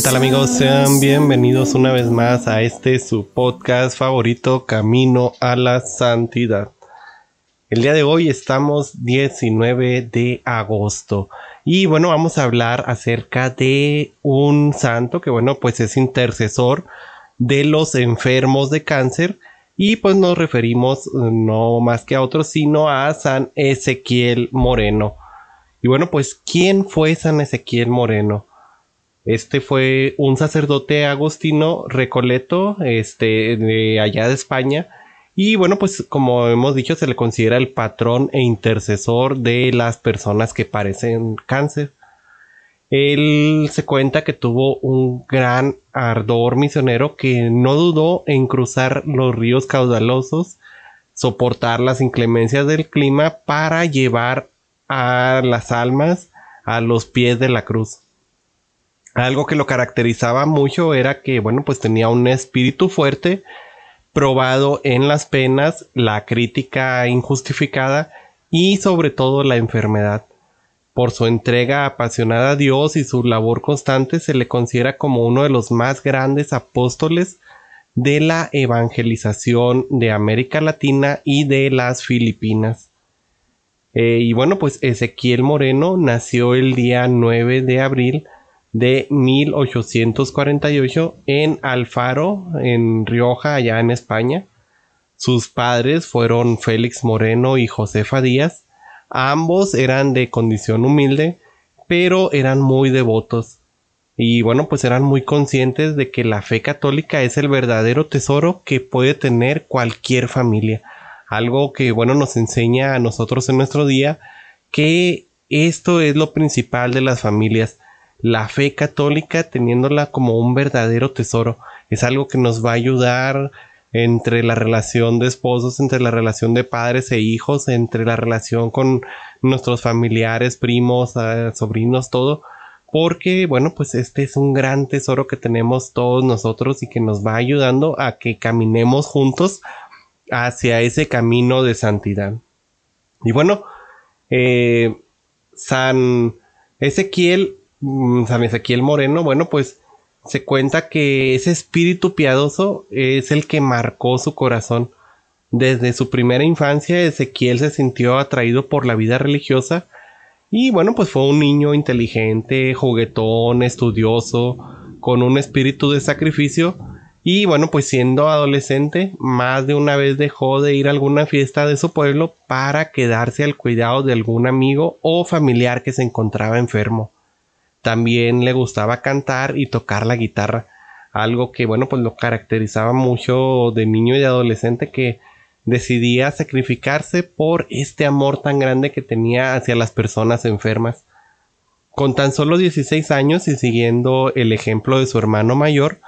¿Qué tal amigos? Sean bienvenidos una vez más a este su podcast favorito Camino a la Santidad. El día de hoy estamos 19 de agosto y bueno vamos a hablar acerca de un santo que bueno pues es intercesor de los enfermos de cáncer y pues nos referimos eh, no más que a otro sino a San Ezequiel Moreno. Y bueno pues ¿quién fue San Ezequiel Moreno? Este fue un sacerdote agostino recoleto, este, de allá de España. Y bueno, pues como hemos dicho, se le considera el patrón e intercesor de las personas que padecen cáncer. Él se cuenta que tuvo un gran ardor misionero que no dudó en cruzar los ríos caudalosos, soportar las inclemencias del clima para llevar a las almas a los pies de la cruz. Algo que lo caracterizaba mucho era que, bueno, pues tenía un espíritu fuerte, probado en las penas, la crítica injustificada y sobre todo la enfermedad. Por su entrega apasionada a Dios y su labor constante se le considera como uno de los más grandes apóstoles de la evangelización de América Latina y de las Filipinas. Eh, y bueno, pues Ezequiel Moreno nació el día 9 de abril de 1848 en Alfaro, en Rioja, allá en España. Sus padres fueron Félix Moreno y Josefa Díaz. Ambos eran de condición humilde, pero eran muy devotos. Y bueno, pues eran muy conscientes de que la fe católica es el verdadero tesoro que puede tener cualquier familia. Algo que, bueno, nos enseña a nosotros en nuestro día que esto es lo principal de las familias la fe católica teniéndola como un verdadero tesoro. Es algo que nos va a ayudar entre la relación de esposos, entre la relación de padres e hijos, entre la relación con nuestros familiares, primos, eh, sobrinos, todo. Porque, bueno, pues este es un gran tesoro que tenemos todos nosotros y que nos va ayudando a que caminemos juntos hacia ese camino de santidad. Y bueno, eh, San Ezequiel San Ezequiel Moreno, bueno, pues se cuenta que ese espíritu piadoso es el que marcó su corazón. Desde su primera infancia, Ezequiel se sintió atraído por la vida religiosa y bueno, pues fue un niño inteligente, juguetón, estudioso, con un espíritu de sacrificio y bueno, pues siendo adolescente, más de una vez dejó de ir a alguna fiesta de su pueblo para quedarse al cuidado de algún amigo o familiar que se encontraba enfermo. También le gustaba cantar y tocar la guitarra, algo que bueno pues lo caracterizaba mucho de niño y de adolescente que decidía sacrificarse por este amor tan grande que tenía hacia las personas enfermas. Con tan solo 16 años y siguiendo el ejemplo de su hermano mayor,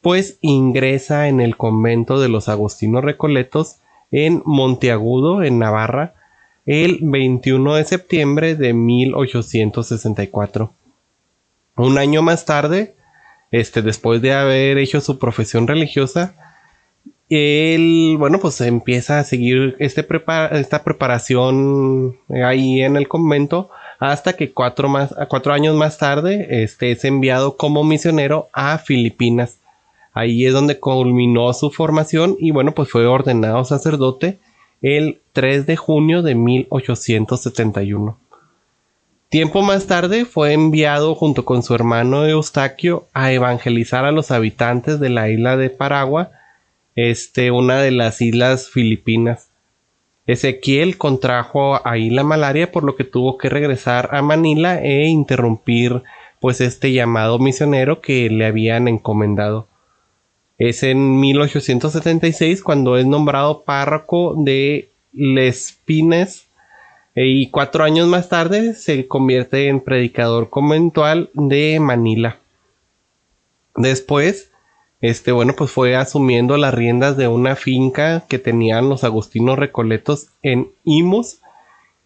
pues ingresa en el convento de los Agustinos Recoletos en Monteagudo, en Navarra, el 21 de septiembre de 1864. Un año más tarde, este, después de haber hecho su profesión religiosa, él, bueno, pues empieza a seguir este esta preparación ahí en el convento hasta que cuatro, más, cuatro años más tarde este, es enviado como misionero a Filipinas. Ahí es donde culminó su formación y bueno, pues fue ordenado sacerdote el 3 de junio de 1871. Tiempo más tarde fue enviado junto con su hermano Eustaquio a evangelizar a los habitantes de la isla de Paragua, este, una de las islas filipinas. Ezequiel contrajo ahí la malaria por lo que tuvo que regresar a Manila e interrumpir pues este llamado misionero que le habían encomendado. Es en 1876 cuando es nombrado párroco de Les Pines y cuatro años más tarde se convierte en predicador conventual de Manila. Después, este, bueno, pues fue asumiendo las riendas de una finca que tenían los agustinos recoletos en Imus.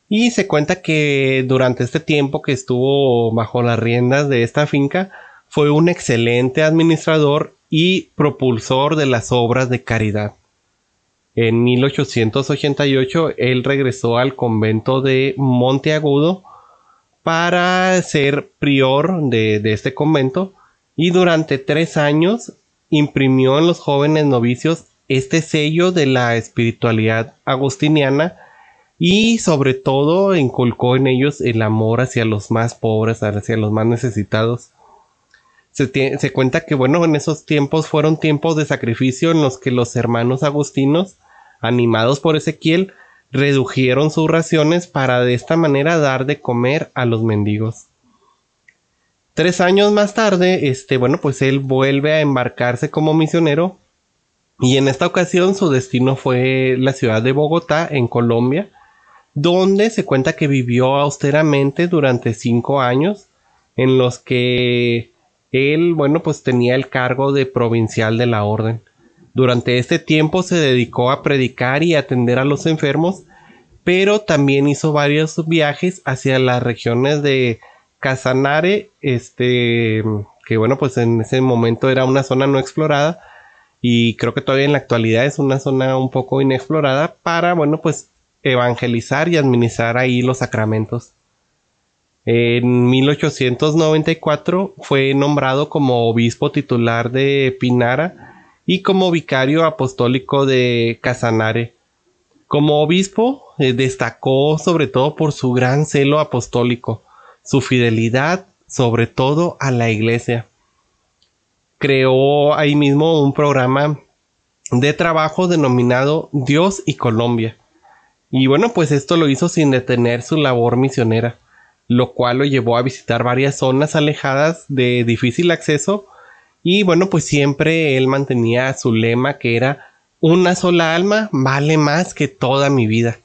Y se cuenta que durante este tiempo que estuvo bajo las riendas de esta finca, fue un excelente administrador y propulsor de las obras de caridad. En 1888 él regresó al convento de Monteagudo para ser prior de, de este convento y durante tres años imprimió en los jóvenes novicios este sello de la espiritualidad agustiniana y sobre todo inculcó en ellos el amor hacia los más pobres, hacia los más necesitados. Se, cuenta que bueno, en esos tiempos fueron tiempos de sacrificio en los que los hermanos agustinos, animados por Ezequiel, redujeron sus raciones para de esta manera dar de comer a los mendigos. Tres años más tarde, este, bueno, pues él vuelve a embarcarse como misionero y en esta ocasión su destino fue la ciudad de Bogotá, en Colombia, donde se cuenta que vivió austeramente durante cinco años, en los que él, bueno, pues tenía el cargo de provincial de la orden. Durante este tiempo se dedicó a predicar y atender a los enfermos, pero también hizo varios viajes hacia las regiones de Casanare, este, que bueno, pues en ese momento era una zona no explorada y creo que todavía en la actualidad es una zona un poco inexplorada para, bueno, pues evangelizar y administrar ahí los sacramentos. En 1894 fue nombrado como obispo titular de Pinara y como vicario apostólico de Casanare. Como obispo eh, destacó sobre todo por su gran celo apostólico su fidelidad sobre todo a la iglesia. Creó ahí mismo un programa de trabajo denominado Dios y Colombia. Y bueno, pues esto lo hizo sin detener su labor misionera, lo cual lo llevó a visitar varias zonas alejadas de difícil acceso y bueno, pues siempre él mantenía su lema que era una sola alma vale más que toda mi vida.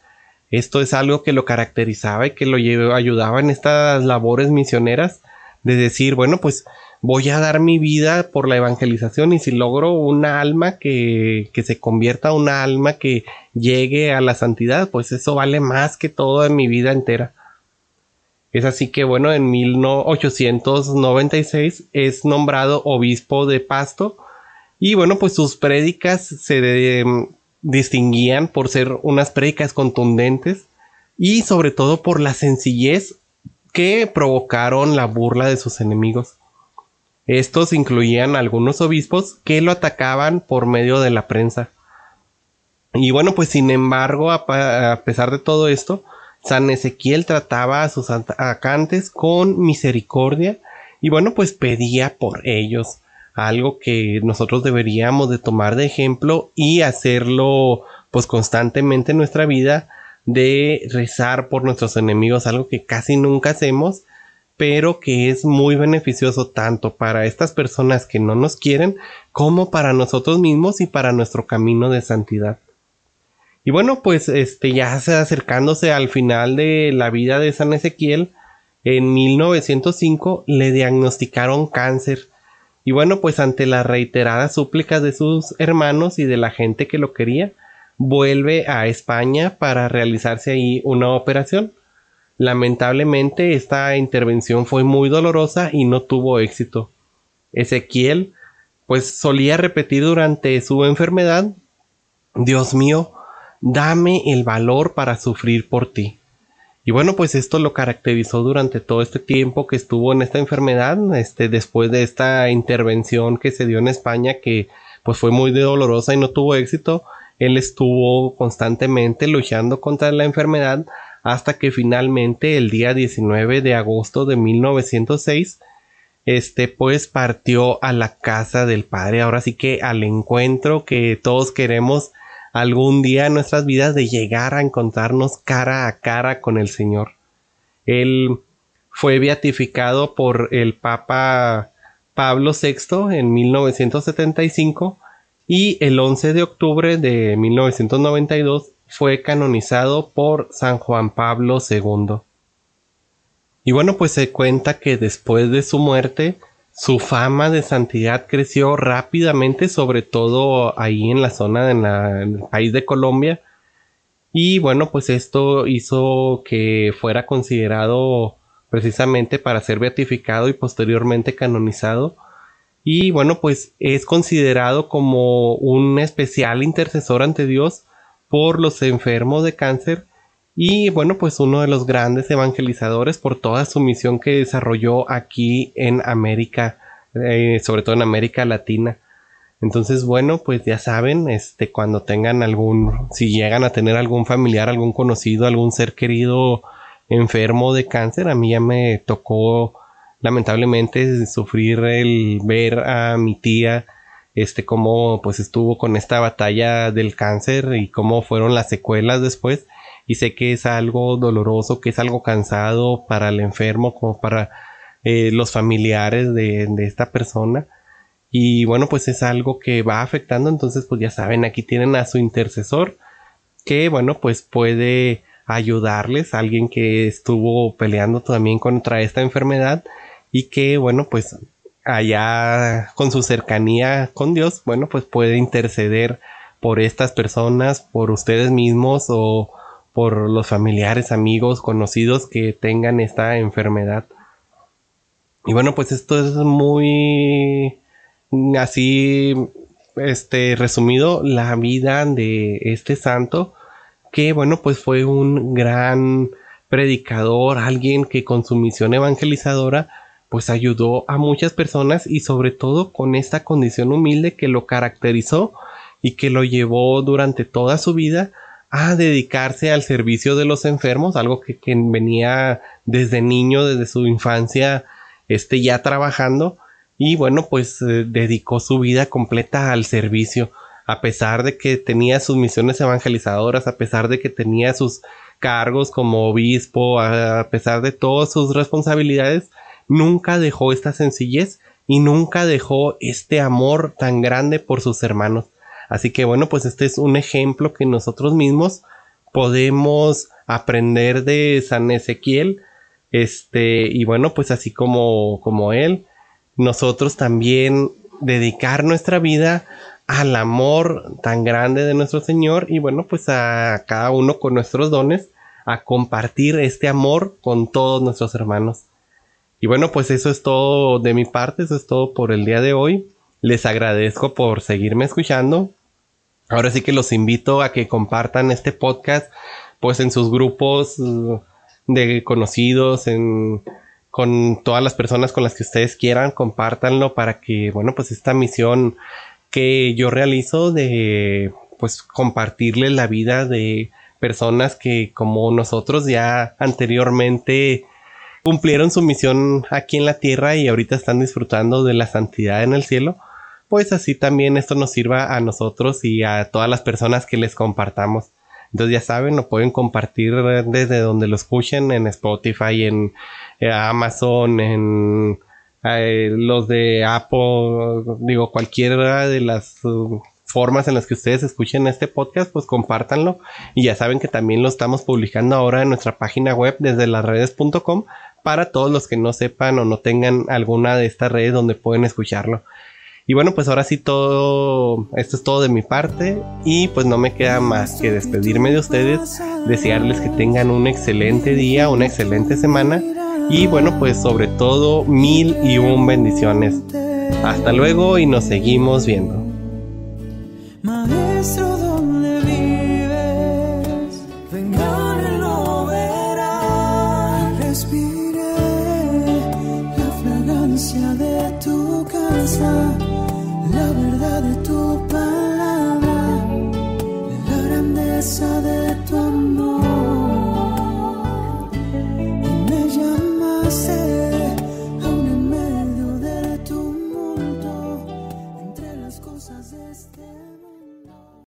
Esto es algo que lo caracterizaba y que lo ayudaba en estas labores misioneras de decir, bueno, pues voy a dar mi vida por la evangelización y si logro una alma que, que se convierta a una alma que llegue a la santidad, pues eso vale más que todo en mi vida entera. Es así que bueno, en 1896 es nombrado obispo de Pasto y bueno, pues sus prédicas se, de, distinguían por ser unas prédicas contundentes y sobre todo por la sencillez que provocaron la burla de sus enemigos. Estos incluían algunos obispos que lo atacaban por medio de la prensa. Y bueno, pues sin embargo, a, pesar de todo esto, San Ezequiel trataba a sus atacantes con misericordia y bueno, pues pedía por ellos algo que nosotros deberíamos de tomar de ejemplo y hacerlo pues constantemente en nuestra vida de rezar por nuestros enemigos, algo que casi nunca hacemos, pero que es muy beneficioso tanto para estas personas que no nos quieren como para nosotros mismos y para nuestro camino de santidad. Y bueno, pues este ya acercándose al final de la vida de San Ezequiel, en 1905 le diagnosticaron cáncer y bueno, pues ante las reiteradas súplicas de sus hermanos y de la gente que lo quería, vuelve a España para realizarse ahí una operación. Lamentablemente esta intervención fue muy dolorosa y no tuvo éxito. Ezequiel pues solía repetir durante su enfermedad, Dios mío, dame el valor para sufrir por ti. Y bueno, pues esto lo caracterizó durante todo este tiempo que estuvo en esta enfermedad, este, después de esta intervención que se dio en España, que pues fue muy dolorosa y no tuvo éxito. Él estuvo constantemente luchando contra la enfermedad hasta que finalmente el día 19 de agosto de 1906 este pues partió a la casa del padre ahora sí que al encuentro que todos queremos algún día en nuestras vidas de llegar a encontrarnos cara a cara con el Señor. Él fue beatificado por el Papa Pablo VI en 1975 y el 11 de octubre de 1992 fue canonizado por San Juan Pablo II. Y bueno, pues se cuenta que después de su muerte, su fama de santidad creció rápidamente, sobre todo ahí en la zona del país de Colombia. Y bueno, pues esto hizo que fuera considerado precisamente para ser beatificado y posteriormente canonizado. Y bueno, pues es considerado como un especial intercesor ante Dios por los enfermos de cáncer y bueno, pues uno de los grandes evangelizadores por toda su misión que desarrolló aquí en América, eh, sobre todo en América Latina. Entonces, bueno, pues ya saben, este, cuando tengan algún, si llegan a tener algún familiar, algún conocido, algún ser querido enfermo de cáncer, a mí ya me tocó lamentablemente sufrir el ver a mi tía, este, cómo pues estuvo con esta batalla del cáncer y cómo fueron las secuelas después y sé que es algo doloroso, que es algo cansado para el enfermo, como para eh, los familiares de, esta persona. Y bueno, pues es algo que va afectando, entonces pues ya saben, aquí tienen a su intercesor, que bueno, pues puede ayudarles, alguien que estuvo peleando también contra esta enfermedad y que bueno, pues allá con su cercanía con Dios, bueno, pues puede interceder por estas personas, por ustedes mismos o por los familiares, amigos, conocidos que tengan esta enfermedad. Y bueno, pues esto es muy así, este, resumido, la vida de este santo, que bueno, pues fue un gran predicador, alguien que con su misión evangelizadora, pues ayudó a muchas personas y sobre todo con esta condición humilde que lo caracterizó y que lo llevó durante toda su vida a dedicarse al servicio de los enfermos, algo que, venía desde niño, desde su infancia, este ya trabajando y bueno, pues eh, dedicó su vida completa al servicio, a pesar de que tenía sus misiones evangelizadoras, a pesar de que tenía sus cargos como obispo, a pesar de todas sus responsabilidades, nunca dejó esta sencillez y nunca dejó este amor tan grande por sus hermanos. Así que bueno, pues este es un ejemplo que nosotros mismos podemos aprender de San Ezequiel. Este, y bueno, pues así como, como él, nosotros también dedicar nuestra vida al amor tan grande de nuestro Señor y bueno, pues a cada uno con nuestros dones a compartir este amor con todos nuestros hermanos. Y bueno, pues eso es todo de mi parte, eso es todo por el día de hoy. Les agradezco por seguirme escuchando. Ahora sí que los invito a que compartan este podcast pues en sus grupos uh, de conocidos, en, con todas las personas con las que ustedes quieran, compártanlo para que, bueno, pues esta misión que yo realizo de pues compartirles la vida de personas que como nosotros ya anteriormente cumplieron su misión aquí en la tierra y ahorita están disfrutando de la santidad en el cielo, pues así también esto nos sirva a nosotros y a todas las personas que les compartamos. Entonces ya saben, lo pueden compartir desde donde lo escuchen en Spotify, en eh, Amazon, en eh, los de Apple, digo, cualquiera de las uh, formas en las que ustedes escuchen este podcast, pues compártanlo. Y ya saben que también lo estamos publicando ahora en nuestra página web desde las redes.com para todos los que no sepan o no tengan alguna de estas redes donde pueden escucharlo. Y bueno, pues ahora sí todo, esto es todo de mi parte y pues no me queda más que despedirme de ustedes, desearles que tengan un excelente día, una excelente semana y bueno, pues sobre todo mil y un bendiciones. Hasta luego y nos seguimos viendo.